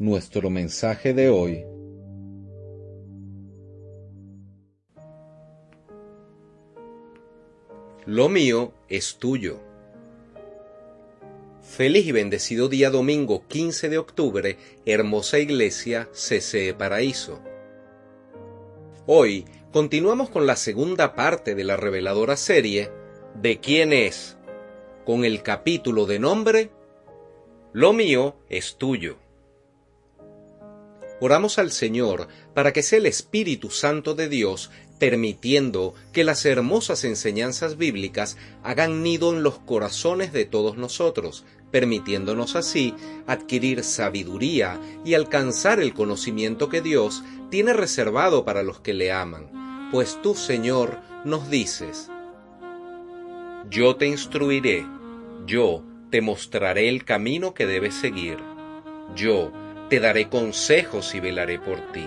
Nuestro mensaje de hoy Lo mío es tuyo. Feliz y bendecido día domingo 15 de octubre, hermosa iglesia CCE Paraíso. Hoy continuamos con la segunda parte de la reveladora serie ¿De quién es? con el capítulo de nombre Lo mío es tuyo. Oramos al Señor para que sea el Espíritu Santo de Dios permitiendo que las hermosas enseñanzas bíblicas hagan nido en los corazones de todos nosotros, permitiéndonos así adquirir sabiduría y alcanzar el conocimiento que Dios tiene reservado para los que le aman. Pues tú, Señor, nos dices, Yo te instruiré, yo te mostraré el camino que debes seguir, yo te daré consejos y velaré por ti.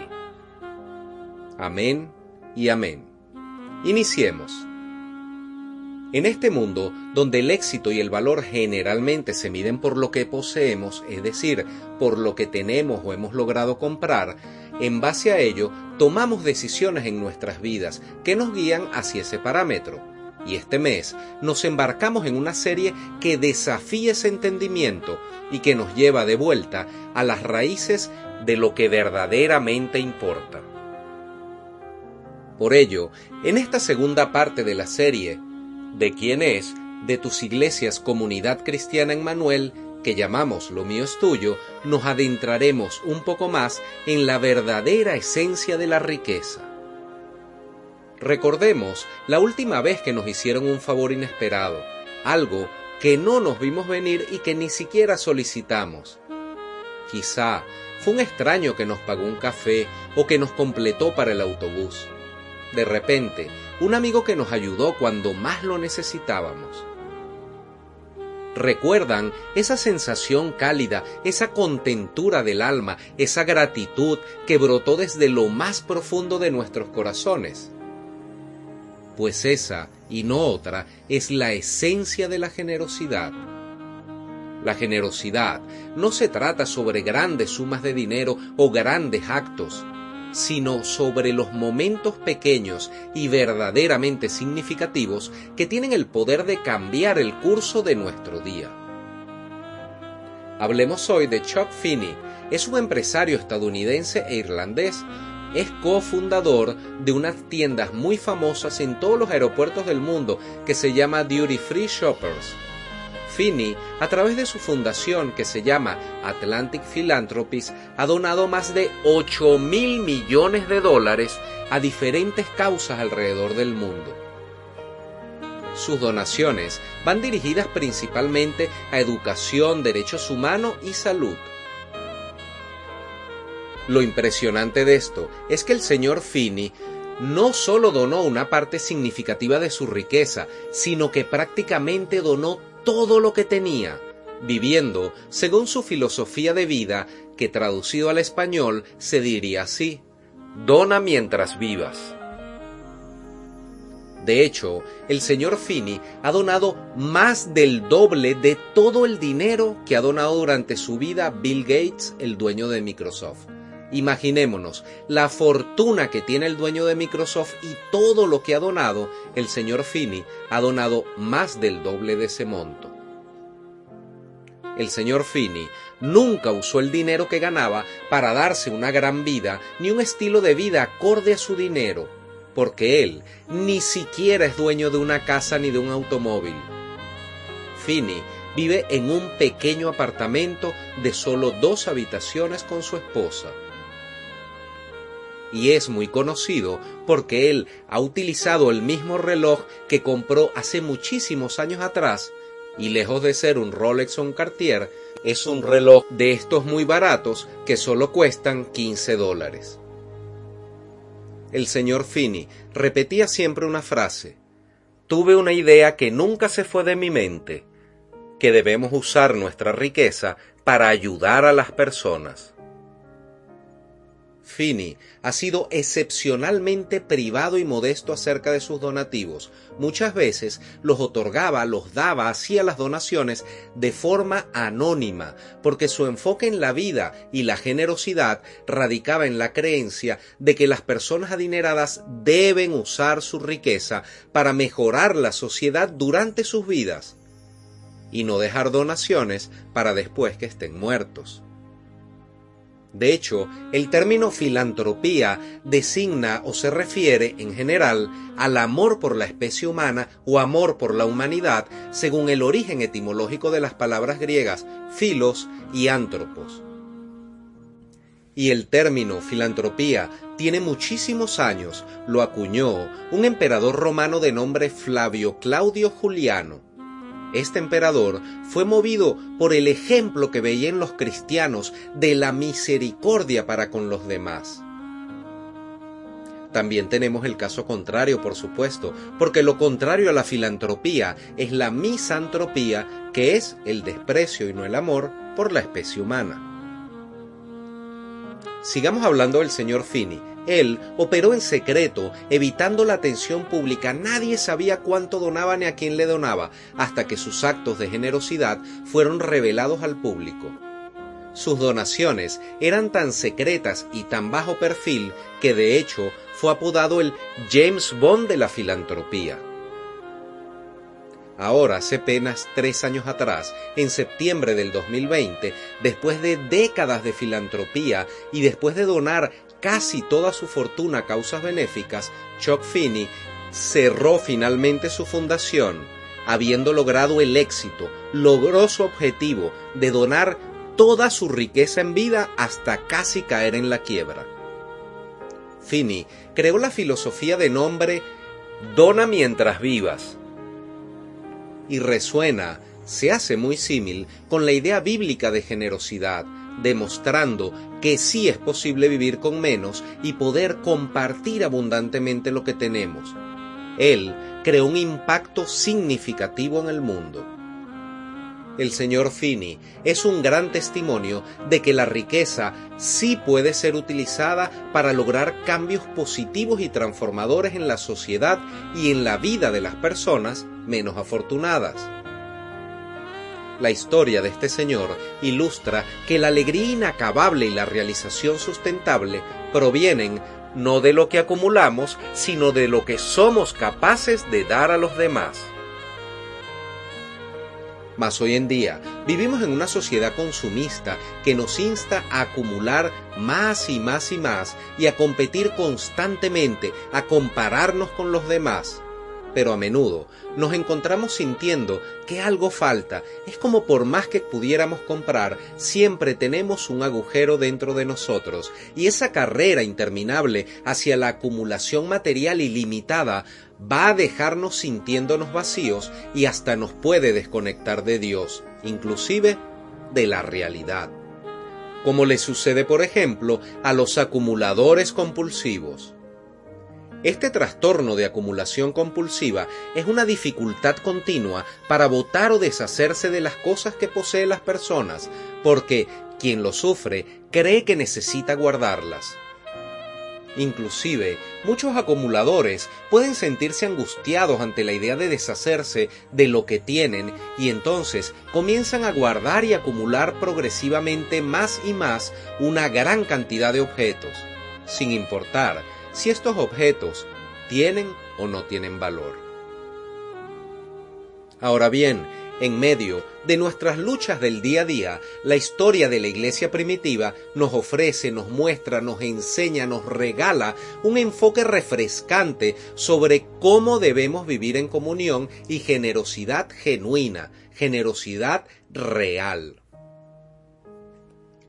Amén y amén. Iniciemos. En este mundo, donde el éxito y el valor generalmente se miden por lo que poseemos, es decir, por lo que tenemos o hemos logrado comprar, en base a ello tomamos decisiones en nuestras vidas que nos guían hacia ese parámetro. Y este mes nos embarcamos en una serie que desafía ese entendimiento y que nos lleva de vuelta a las raíces de lo que verdaderamente importa. Por ello, en esta segunda parte de la serie, ¿de quién es? de tus iglesias Comunidad Cristiana en Manuel, que llamamos Lo mío es tuyo, nos adentraremos un poco más en la verdadera esencia de la riqueza. Recordemos la última vez que nos hicieron un favor inesperado, algo que no nos vimos venir y que ni siquiera solicitamos. Quizá fue un extraño que nos pagó un café o que nos completó para el autobús de repente, un amigo que nos ayudó cuando más lo necesitábamos. ¿Recuerdan esa sensación cálida, esa contentura del alma, esa gratitud que brotó desde lo más profundo de nuestros corazones? Pues esa, y no otra, es la esencia de la generosidad. La generosidad no se trata sobre grandes sumas de dinero o grandes actos, sino sobre los momentos pequeños y verdaderamente significativos que tienen el poder de cambiar el curso de nuestro día. Hablemos hoy de Chuck Finney. Es un empresario estadounidense e irlandés. Es cofundador de unas tiendas muy famosas en todos los aeropuertos del mundo que se llama Duty Free Shoppers Finney, a través de su fundación que se llama Atlantic Philanthropies, ha donado más de 8 mil millones de dólares a diferentes causas alrededor del mundo. Sus donaciones van dirigidas principalmente a educación, derechos humanos y salud. Lo impresionante de esto es que el señor Finney no solo donó una parte significativa de su riqueza, sino que prácticamente donó todo lo que tenía, viviendo según su filosofía de vida, que traducido al español se diría así, dona mientras vivas. De hecho, el señor Finney ha donado más del doble de todo el dinero que ha donado durante su vida Bill Gates, el dueño de Microsoft. Imaginémonos la fortuna que tiene el dueño de Microsoft y todo lo que ha donado, el señor Finney ha donado más del doble de ese monto. El señor Finney nunca usó el dinero que ganaba para darse una gran vida ni un estilo de vida acorde a su dinero, porque él ni siquiera es dueño de una casa ni de un automóvil. Finney vive en un pequeño apartamento de solo dos habitaciones con su esposa y es muy conocido porque él ha utilizado el mismo reloj que compró hace muchísimos años atrás y lejos de ser un Rolex o un Cartier, es un reloj de estos muy baratos que solo cuestan 15 dólares. El señor Finney repetía siempre una frase. Tuve una idea que nunca se fue de mi mente, que debemos usar nuestra riqueza para ayudar a las personas. Finney ha sido excepcionalmente privado y modesto acerca de sus donativos. Muchas veces los otorgaba, los daba, hacía las donaciones de forma anónima, porque su enfoque en la vida y la generosidad radicaba en la creencia de que las personas adineradas deben usar su riqueza para mejorar la sociedad durante sus vidas y no dejar donaciones para después que estén muertos. De hecho, el término filantropía designa o se refiere en general al amor por la especie humana o amor por la humanidad, según el origen etimológico de las palabras griegas filos y antropos. Y el término filantropía tiene muchísimos años, lo acuñó un emperador romano de nombre Flavio Claudio Juliano este emperador fue movido por el ejemplo que veía en los cristianos de la misericordia para con los demás. También tenemos el caso contrario, por supuesto, porque lo contrario a la filantropía es la misantropía, que es el desprecio y no el amor por la especie humana. Sigamos hablando del señor Finney, él operó en secreto, evitando la atención pública. Nadie sabía cuánto donaba ni a quién le donaba, hasta que sus actos de generosidad fueron revelados al público. Sus donaciones eran tan secretas y tan bajo perfil que de hecho fue apodado el James Bond de la filantropía. Ahora, hace apenas tres años atrás, en septiembre del 2020, después de décadas de filantropía y después de donar casi toda su fortuna a causas benéficas, Chuck Finney cerró finalmente su fundación, habiendo logrado el éxito, logró su objetivo de donar toda su riqueza en vida hasta casi caer en la quiebra. Finney creó la filosofía de nombre Dona mientras vivas y resuena, se hace muy símil con la idea bíblica de generosidad, demostrando que sí es posible vivir con menos y poder compartir abundantemente lo que tenemos. Él creó un impacto significativo en el mundo. El señor Finney es un gran testimonio de que la riqueza sí puede ser utilizada para lograr cambios positivos y transformadores en la sociedad y en la vida de las personas menos afortunadas. La historia de este señor ilustra que la alegría inacabable y la realización sustentable provienen no de lo que acumulamos, sino de lo que somos capaces de dar a los demás. Mas hoy en día vivimos en una sociedad consumista que nos insta a acumular más y más y más y a competir constantemente, a compararnos con los demás pero a menudo nos encontramos sintiendo que algo falta. Es como por más que pudiéramos comprar, siempre tenemos un agujero dentro de nosotros, y esa carrera interminable hacia la acumulación material ilimitada va a dejarnos sintiéndonos vacíos y hasta nos puede desconectar de Dios, inclusive de la realidad. Como le sucede, por ejemplo, a los acumuladores compulsivos. Este trastorno de acumulación compulsiva es una dificultad continua para votar o deshacerse de las cosas que poseen las personas, porque quien lo sufre cree que necesita guardarlas. Inclusive, muchos acumuladores pueden sentirse angustiados ante la idea de deshacerse de lo que tienen y entonces comienzan a guardar y acumular progresivamente más y más una gran cantidad de objetos, sin importar si estos objetos tienen o no tienen valor. Ahora bien, en medio de nuestras luchas del día a día, la historia de la iglesia primitiva nos ofrece, nos muestra, nos enseña, nos regala un enfoque refrescante sobre cómo debemos vivir en comunión y generosidad genuina, generosidad real.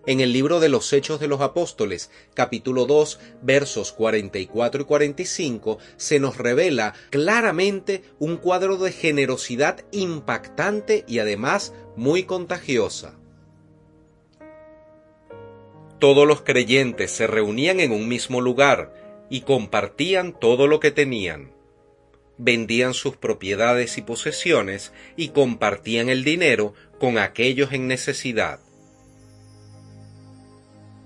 En el libro de los Hechos de los Apóstoles, capítulo 2, versos 44 y 45, se nos revela claramente un cuadro de generosidad impactante y además muy contagiosa. Todos los creyentes se reunían en un mismo lugar y compartían todo lo que tenían. Vendían sus propiedades y posesiones y compartían el dinero con aquellos en necesidad.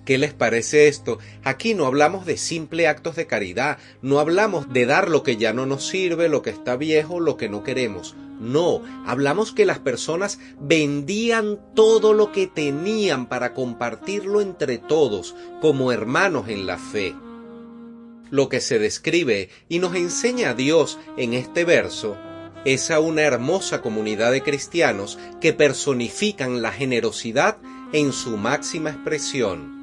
¿Qué les parece esto? Aquí no hablamos de simple actos de caridad, no hablamos de dar lo que ya no nos sirve, lo que está viejo, lo que no queremos. No, hablamos que las personas vendían todo lo que tenían para compartirlo entre todos, como hermanos en la fe. Lo que se describe y nos enseña a Dios en este verso es a una hermosa comunidad de cristianos que personifican la generosidad en su máxima expresión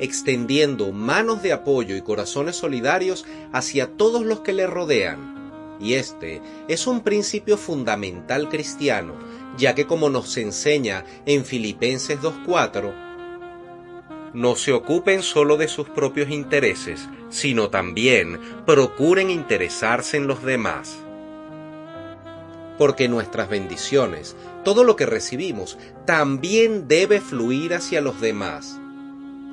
extendiendo manos de apoyo y corazones solidarios hacia todos los que le rodean. Y este es un principio fundamental cristiano, ya que como nos enseña en Filipenses 2.4, no se ocupen solo de sus propios intereses, sino también procuren interesarse en los demás. Porque nuestras bendiciones, todo lo que recibimos, también debe fluir hacia los demás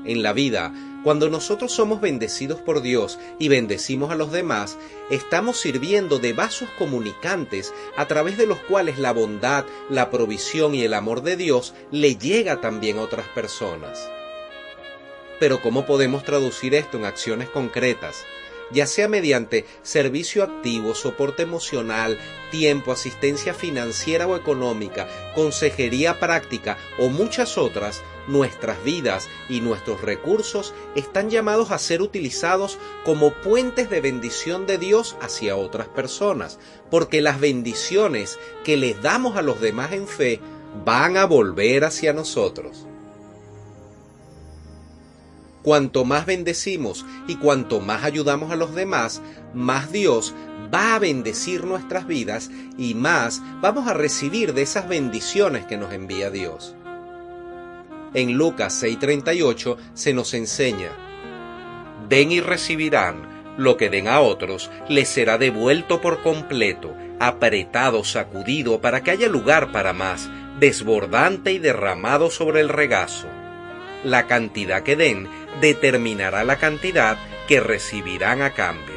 en la vida, cuando nosotros somos bendecidos por Dios y bendecimos a los demás, estamos sirviendo de vasos comunicantes a través de los cuales la bondad, la provisión y el amor de Dios le llega también a otras personas. Pero ¿cómo podemos traducir esto en acciones concretas? Ya sea mediante servicio activo, soporte emocional, tiempo, asistencia financiera o económica, consejería práctica o muchas otras, nuestras vidas y nuestros recursos están llamados a ser utilizados como puentes de bendición de Dios hacia otras personas, porque las bendiciones que les damos a los demás en fe van a volver hacia nosotros cuanto más bendecimos y cuanto más ayudamos a los demás, más Dios va a bendecir nuestras vidas y más vamos a recibir de esas bendiciones que nos envía Dios. En Lucas 6:38 se nos enseña, den y recibirán, lo que den a otros les será devuelto por completo, apretado, sacudido, para que haya lugar para más, desbordante y derramado sobre el regazo. La cantidad que den determinará la cantidad que recibirán a cambio.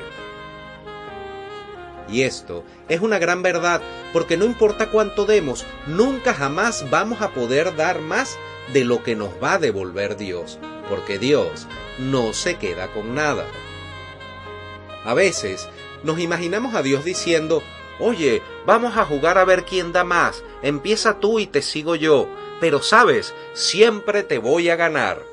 Y esto es una gran verdad porque no importa cuánto demos, nunca jamás vamos a poder dar más de lo que nos va a devolver Dios, porque Dios no se queda con nada. A veces nos imaginamos a Dios diciendo, oye, vamos a jugar a ver quién da más, empieza tú y te sigo yo, pero sabes, siempre te voy a ganar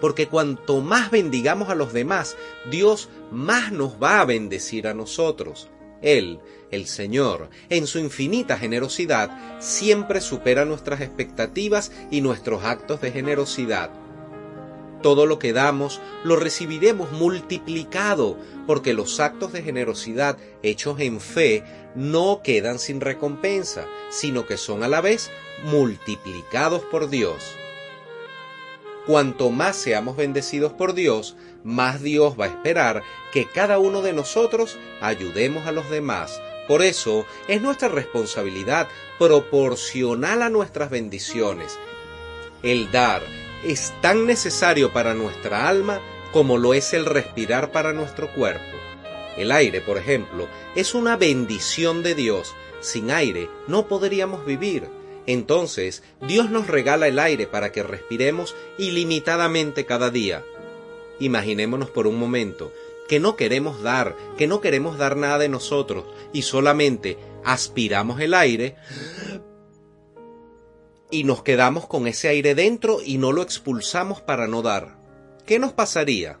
porque cuanto más bendigamos a los demás, Dios más nos va a bendecir a nosotros. Él, el Señor, en su infinita generosidad, siempre supera nuestras expectativas y nuestros actos de generosidad. Todo lo que damos lo recibiremos multiplicado, porque los actos de generosidad hechos en fe no quedan sin recompensa, sino que son a la vez multiplicados por Dios. Cuanto más seamos bendecidos por Dios, más Dios va a esperar que cada uno de nosotros ayudemos a los demás. Por eso es nuestra responsabilidad proporcional a nuestras bendiciones. El dar es tan necesario para nuestra alma como lo es el respirar para nuestro cuerpo. El aire, por ejemplo, es una bendición de Dios. Sin aire no podríamos vivir. Entonces, Dios nos regala el aire para que respiremos ilimitadamente cada día. Imaginémonos por un momento que no queremos dar, que no queremos dar nada de nosotros y solamente aspiramos el aire y nos quedamos con ese aire dentro y no lo expulsamos para no dar. ¿Qué nos pasaría?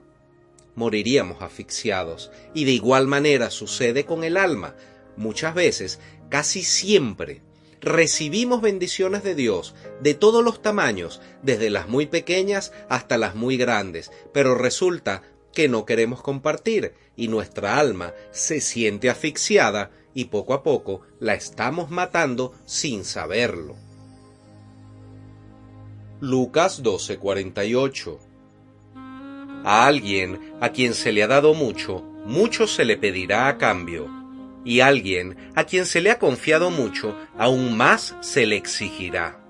Moriríamos asfixiados. Y de igual manera sucede con el alma. Muchas veces, casi siempre, recibimos bendiciones de Dios de todos los tamaños, desde las muy pequeñas hasta las muy grandes, pero resulta que no queremos compartir y nuestra alma se siente asfixiada y poco a poco la estamos matando sin saberlo. Lucas 12:48 A alguien a quien se le ha dado mucho, mucho se le pedirá a cambio, y a alguien a quien se le ha confiado mucho, aún más se le exigirá.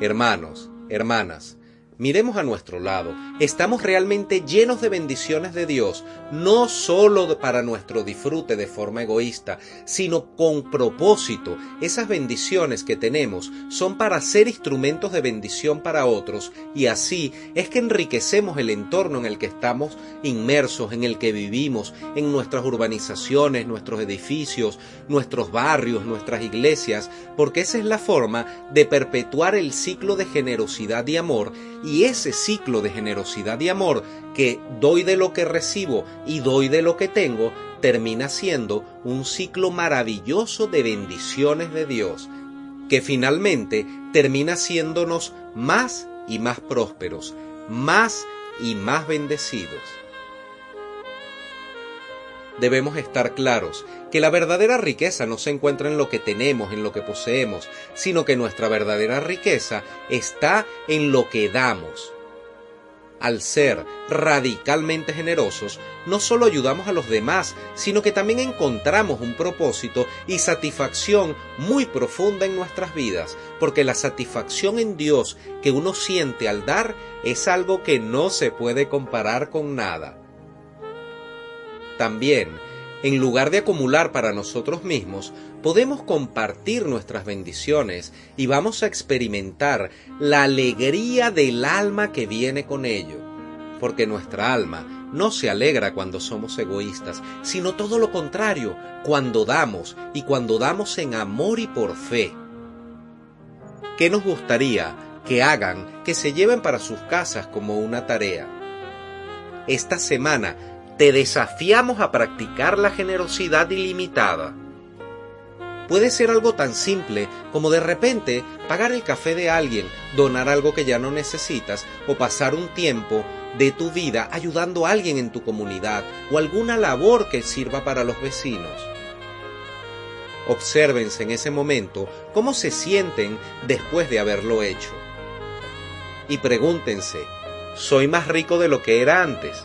Hermanos, hermanas, Miremos a nuestro lado. Estamos realmente llenos de bendiciones de Dios, no solo para nuestro disfrute de forma egoísta, sino con propósito. Esas bendiciones que tenemos son para ser instrumentos de bendición para otros y así es que enriquecemos el entorno en el que estamos inmersos, en el que vivimos, en nuestras urbanizaciones, nuestros edificios, nuestros barrios, nuestras iglesias, porque esa es la forma de perpetuar el ciclo de generosidad y amor ese ciclo de generosidad y amor que doy de lo que recibo y doy de lo que tengo termina siendo un ciclo maravilloso de bendiciones de Dios, que finalmente termina haciéndonos más y más prósperos, más y más bendecidos. Debemos estar claros que la verdadera riqueza no se encuentra en lo que tenemos, en lo que poseemos, sino que nuestra verdadera riqueza está en lo que damos. Al ser radicalmente generosos, no solo ayudamos a los demás, sino que también encontramos un propósito y satisfacción muy profunda en nuestras vidas, porque la satisfacción en Dios que uno siente al dar es algo que no se puede comparar con nada. También, en lugar de acumular para nosotros mismos, podemos compartir nuestras bendiciones y vamos a experimentar la alegría del alma que viene con ello. Porque nuestra alma no se alegra cuando somos egoístas, sino todo lo contrario, cuando damos y cuando damos en amor y por fe. ¿Qué nos gustaría que hagan, que se lleven para sus casas como una tarea? Esta semana te desafiamos a practicar la generosidad ilimitada. Puede ser algo tan simple como de repente pagar el café de alguien, donar algo que ya no necesitas o pasar un tiempo de tu vida ayudando a alguien en tu comunidad o alguna labor que sirva para los vecinos. Obsérvense en ese momento cómo se sienten después de haberlo hecho. Y pregúntense, ¿soy más rico de lo que era antes?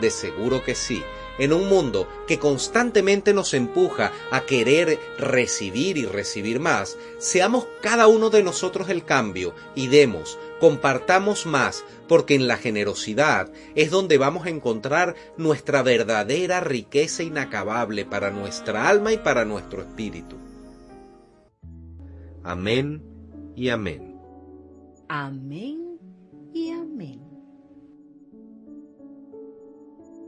De seguro que sí. En un mundo que constantemente nos empuja a querer recibir y recibir más, seamos cada uno de nosotros el cambio y demos, compartamos más, porque en la generosidad es donde vamos a encontrar nuestra verdadera riqueza inacabable para nuestra alma y para nuestro espíritu. Amén y amén. Amén